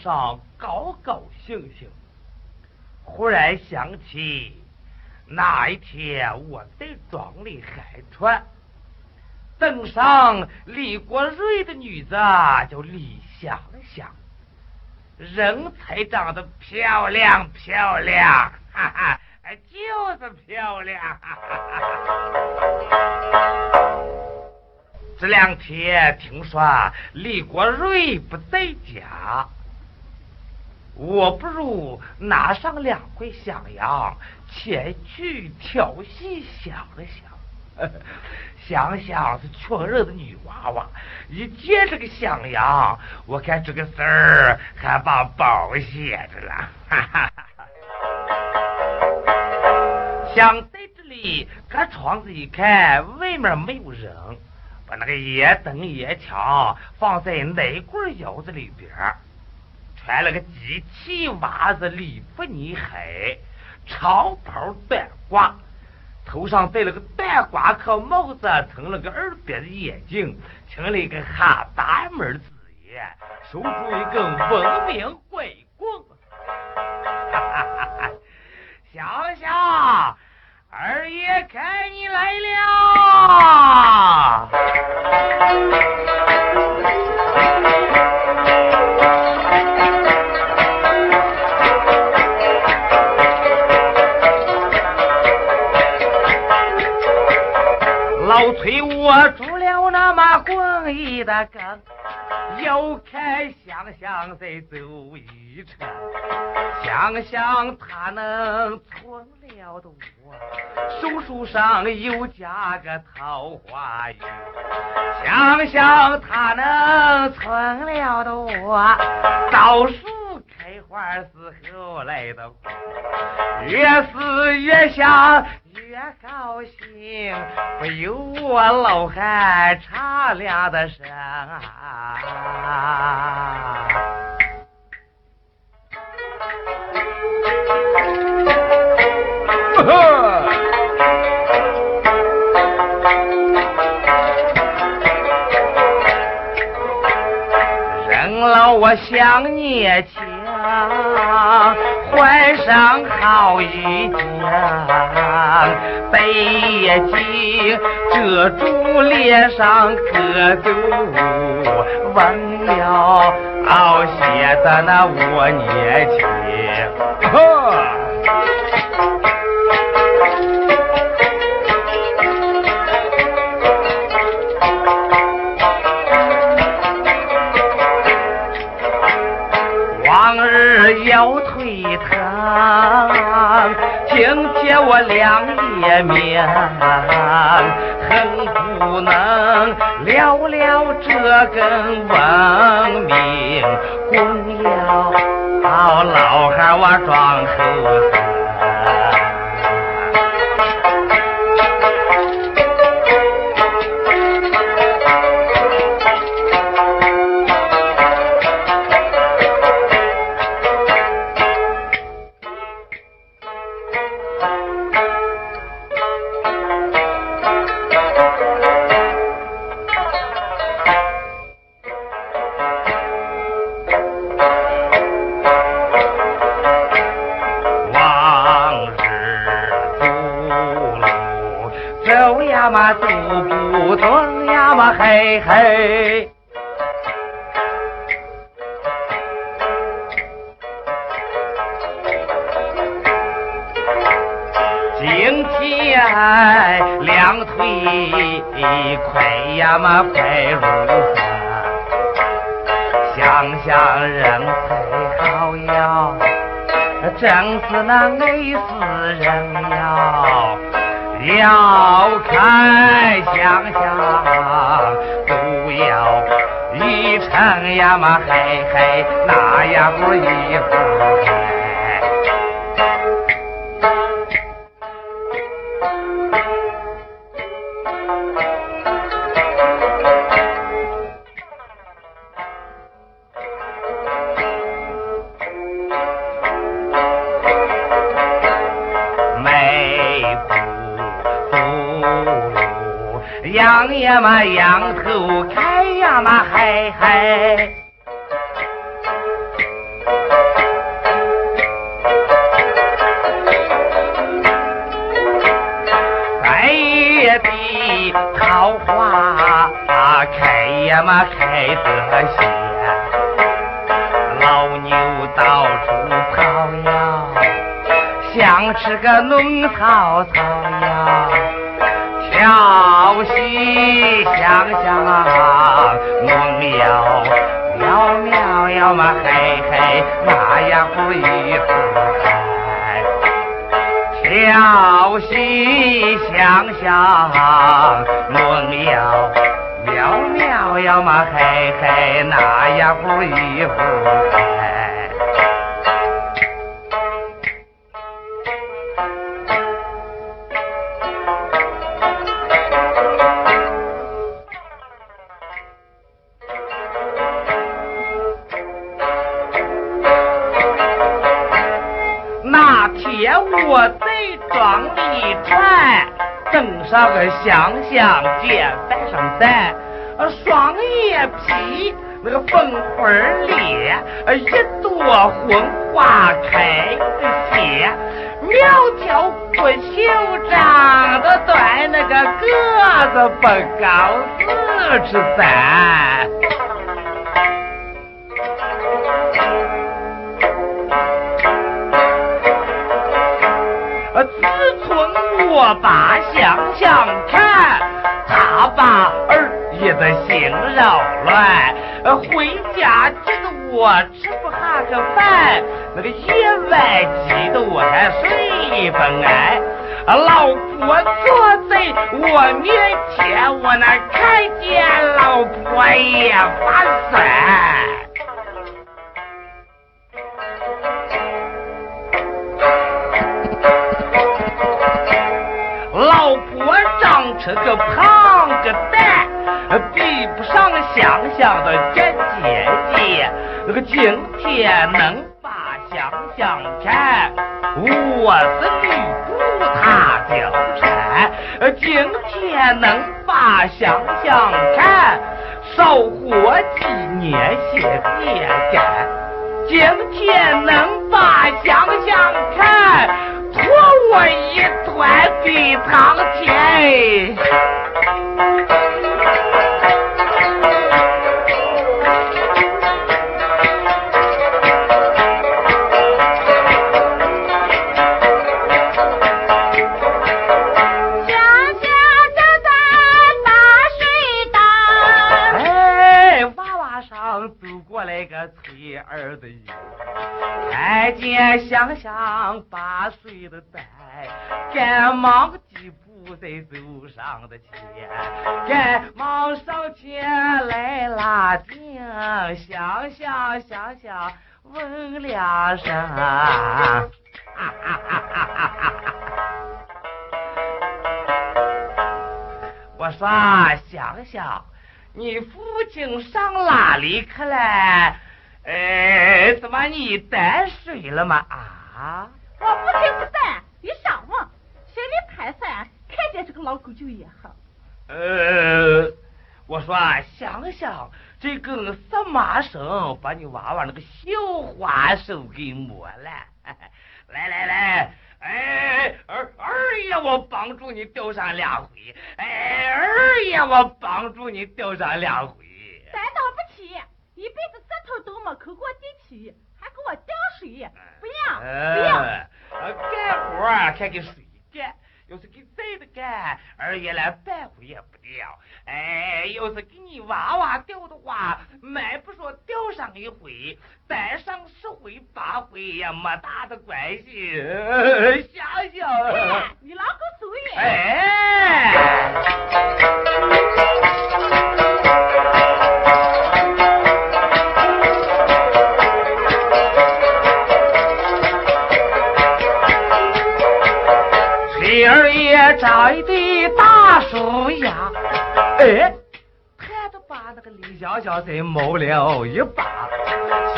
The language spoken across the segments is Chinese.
上高高兴兴，忽然想起那一天我在庄里海船，登上李国瑞的女子叫李香香，人才长得漂亮漂亮，哈哈，哎就是漂亮。哈哈这两天听说李国瑞不在家。我不如拿上两块响羊前去调戏 想了想，想想是穷人的女娃娃，一见这个响羊，我看这个事儿还把包写着了。想在这里隔窗子一看，外面没有人，把那个烟灯烟枪放在内柜窑子里边。穿了个机器袜子，礼服呢黑，长袍短褂，头上戴了个短瓜壳帽子，成了个二边的眼镜，成了一个哈大门子爷，手拄一根文明鬼棍，哈哈哈哈！想想，二爷看你来了。我住了那么滚一的更，又看香香在走一程，想想他能存了的我，手书上又加个桃花运，想想他能存了的我，倒数开花是后来的，越是越想。越高兴，不由我老汉茶凉的声啊！人老我想年轻。换上好衣裳，背巾遮住脸上可都纹了，写的那我年轻。今天我两夜眠，恨不能了了这根文明棍了，老汉我装后嘿嘿。今天两腿快呀嘛快如风，想想人才好呀，真是那累死人呀。要看想想，不要一成呀嘛嘿嘿，那样不一会呀嘛仰头看呀嘛嗨嗨，三月的桃花开呀嘛开得鲜，老牛到处跑呀，想吃个嫩草草呀。小戏想想啊，梦摇妙妙呀嘛嘿嘿，那样不一会开。小戏想想，梦摇妙妙呀嘛嘿嘿，那样不一会开。那个香香肩带上戴，双眼皮那个凤花脸，一朵红花开的鲜，苗条不修长的短，那个个子不高四尺三。把想想看，他把儿也的心扰乱。回家急得我吃不下个饭，那个夜晚急得我还睡不安。老婆坐在我面前，我那看见老婆也发酸。吃个胖个蛋，比不上香香的这姐姐。那个今天能把香香看，我是吕布，他叫陈。今天能把香香看，少活几年些别干。今天能把香香看，托我一团比苍天哎。儿的衣，看见香香八岁的蛋，赶忙几步在走上的前，赶忙上前来拉紧香香香香问两声，哈哈哈哈哈！我说香香，你父亲上哪里去了？哎，怎么你担水了吗？啊！我父亲不在，看见这个老狗就也好。呃，我说想想，这根什么绳把你娃娃那个绣花手给磨了？来来来，哎，二二爷，我帮助你钓上两回。哎，二爷，我帮助你钓上两回。担当不起，一辈子舌头都没抠过地皮，还给我吊水，不要不要。干活儿还给水干。要是给谁的干，二爷来半回也不掉。哎，要是给你娃娃掉的话，买不说掉上一回，再上十回八回也没大的关系。想想，你老个主意。哎。二爷长的大树呀，哎，看着把那个李小小在摸了一把，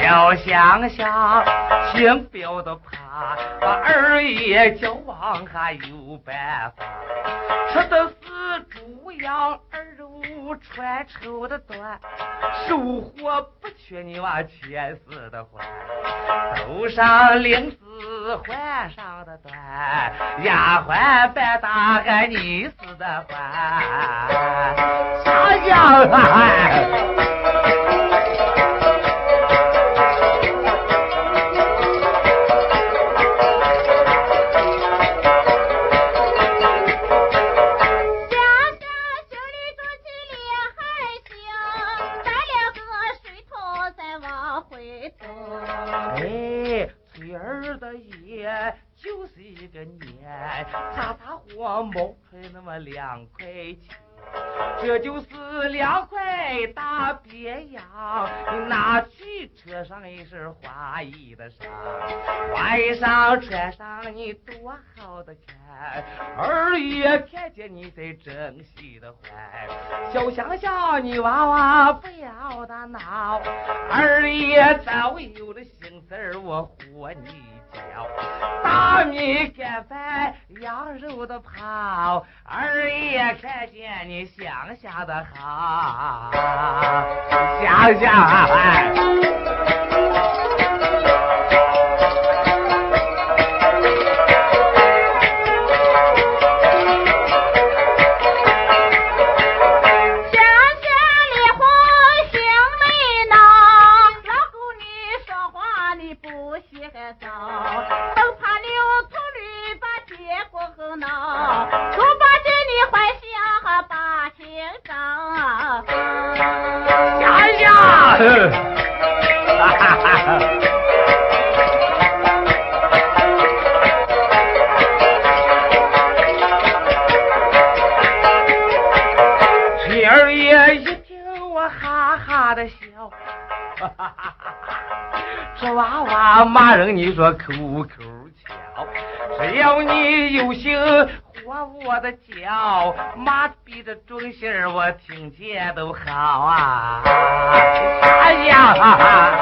小香香轻标的怕，把二爷叫往还有办法，吃的是猪羊二肉不穿绸的短，收获不缺你娃钱似的欢，头上领子。换上的短，丫鬟扮大汉你似的欢，啥样啊？儿的爷就是一个年，擦擦火冒出那么两块钱。这就是两块大鳖羊，你拿去车上一身花衣的裳，花衣裳穿上你多好的看，二爷看见你在珍惜的欢，小香香你娃娃不要打闹，二爷早有了心思我活你。大米干饭，羊肉的泡，二爷看见你想想的好，想想。骂人，你说口口巧，只要你有心活我的脚，妈逼的准心，我听见都好啊！哎呀！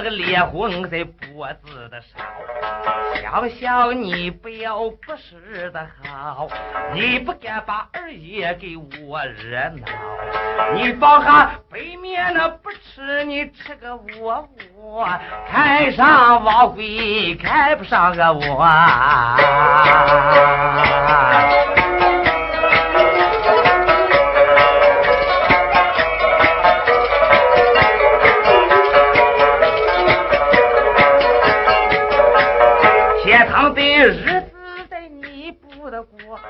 那个脸红在脖子的烧。想想你不要不是的好，你不敢把二爷给我热闹。你放下北面那不吃，你吃个窝窝，看上王贵，看不上个我。日子在你不得过，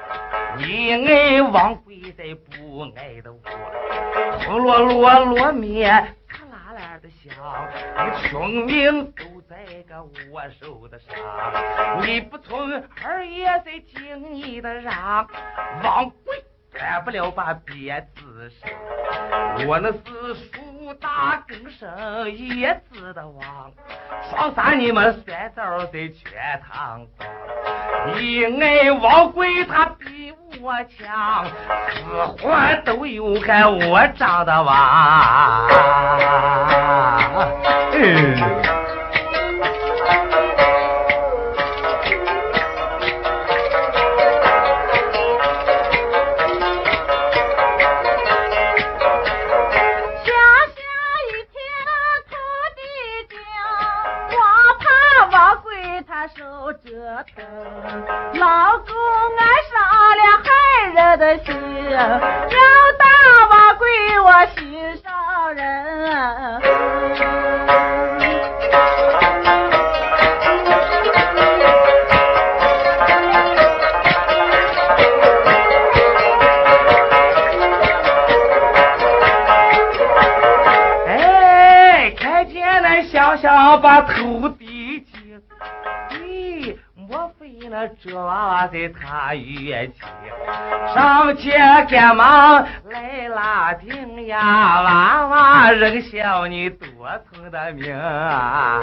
你爱王贵在不爱的我，红落落落面，咔啦啦的响，你穷命都在个我手的上，你不从二爷在听你的让，王贵干不了把鞭子上，我那是树大根深叶子的王。双三你们三招在全堂光，你爱王贵他比我强，死活都有看我长得旺。嗯 老公爱上了害人的心，要打王贵我心上人。哎，看见那小小把土这娃娃在他院起？上前赶忙来拉定呀，娃娃仍笑你多疼的命啊，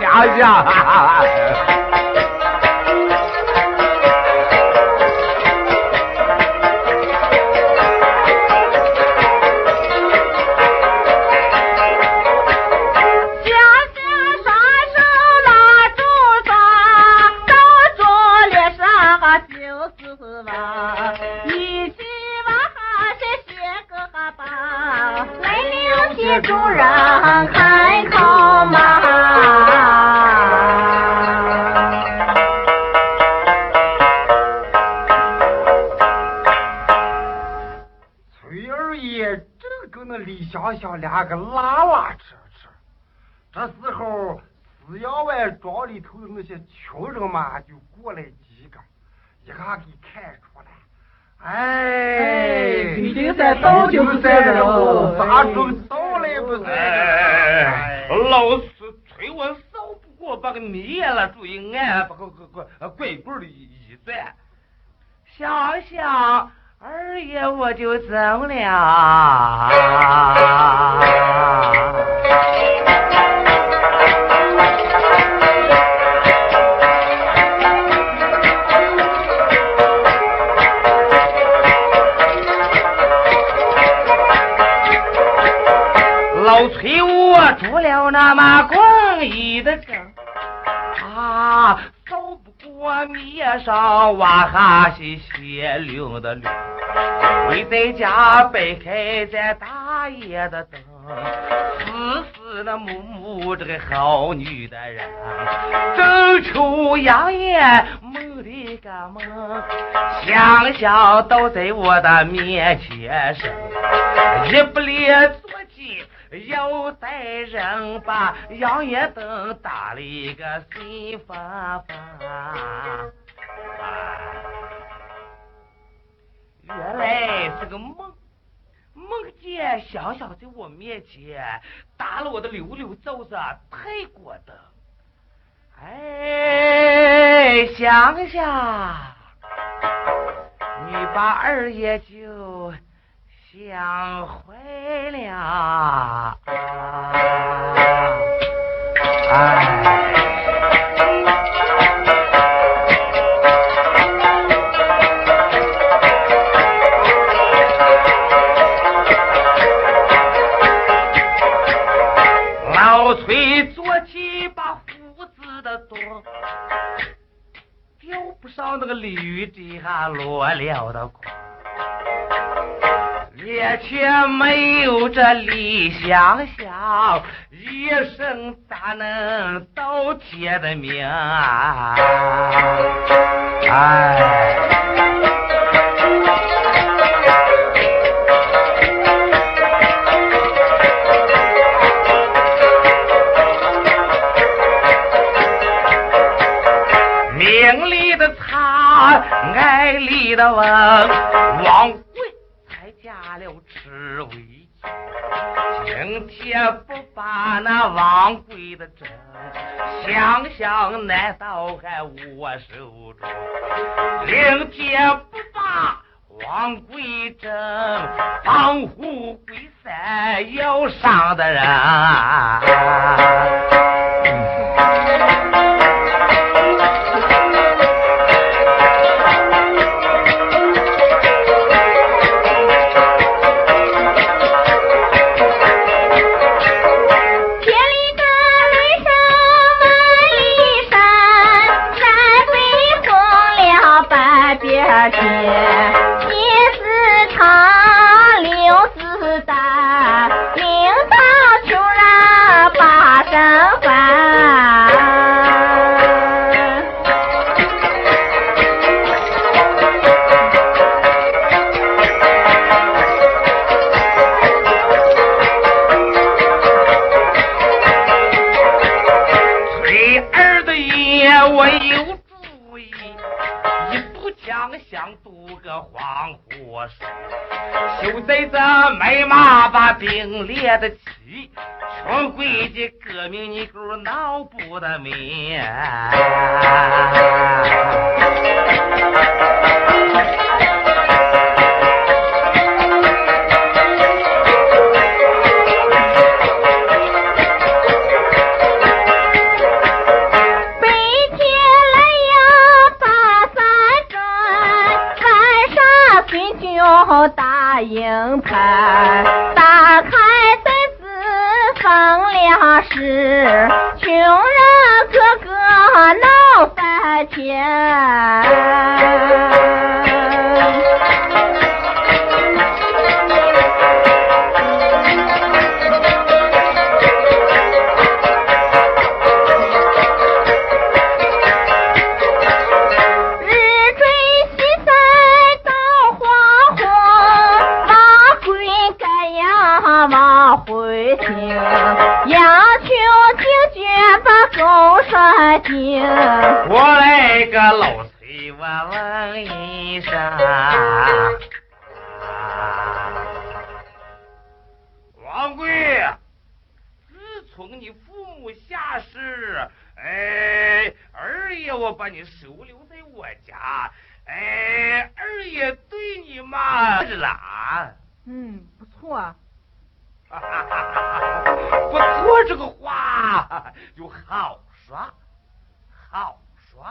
想想。主人开口嘛。崔二爷正跟那李香香两个拉拉扯扯，这时候四阳湾庄里头的那些穷人嘛就过来几个，一下给看出来，哎，不是？哎，老师催我少不过，把个灭了，注意俺把个个个拐棍儿的一转，想想二爷我就走了。那么光一的正啊，扫不过面上哇哈是血流的流，你在家摆开咱大爷的灯，死死的木木这个好女的人，正愁养眼梦里个梦，想想都在我的面前生，一不列。又带人把养眼灯打了一个新方法。原来是个梦，梦见香香在我面前打了我的溜溜枣子泰国灯。哎，香香，你把二爷就想坏了。哎。老崔做起把胡子的多，吊不上那个绿的还落了的光。面前没有这李想，想，一生咋能倒贴的命？哎。命里的差，爱里的翁，王王贵的针，想想难道还我手中？明天不把王贵正，放虎归山要上的人。兵列的齐，穷贵的革命你狗闹不得面。大银牌打开袋子分粮食穷人个个闹翻天。我来个老崔，我问一声，王贵，自从你父母下世，哎，二爷我把你收留在我家，哎，二爷对你嘛是啦？嗯，不错。不错，这个话就好说。好说，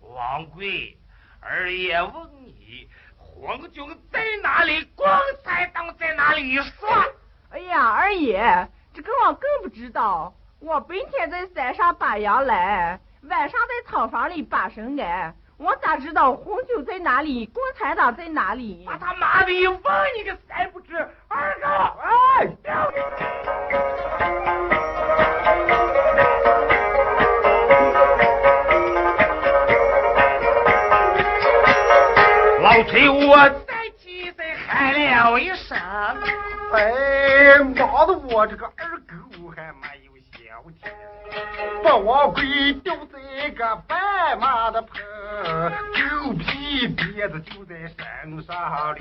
王贵，二爷问你，皇军在哪里？共产党在哪里？说。哎呀，二爷，这个我更不知道。我白天在山上把羊来，晚上在草房里把神安。我咋知道红军在哪里？共产党在哪里？把他妈的问你个三不知二哥哎！哎，妈的，我这个二狗还没有消停，把王贵丢在个白马的坡，狗屁鞭子就在身上了。